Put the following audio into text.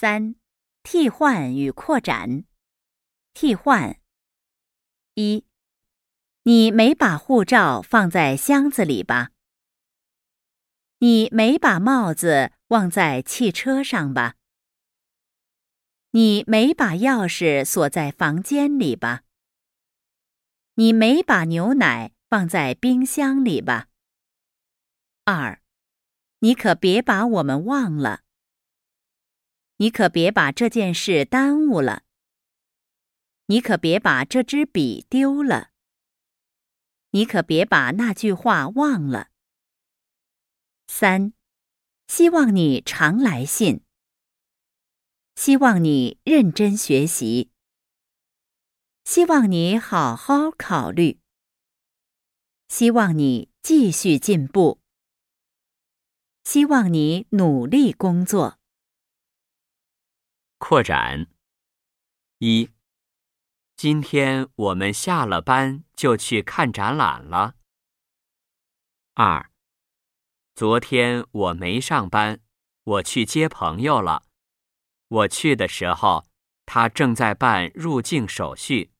三、替换与扩展。替换：一、你没把护照放在箱子里吧？你没把帽子忘在汽车上吧？你没把钥匙锁在房间里吧？你没把牛奶放在冰箱里吧？二、你可别把我们忘了。你可别把这件事耽误了。你可别把这支笔丢了。你可别把那句话忘了。三，希望你常来信。希望你认真学习。希望你好好考虑。希望你继续进步。希望你努力工作。扩展。一，今天我们下了班就去看展览了。二，昨天我没上班，我去接朋友了。我去的时候，他正在办入境手续。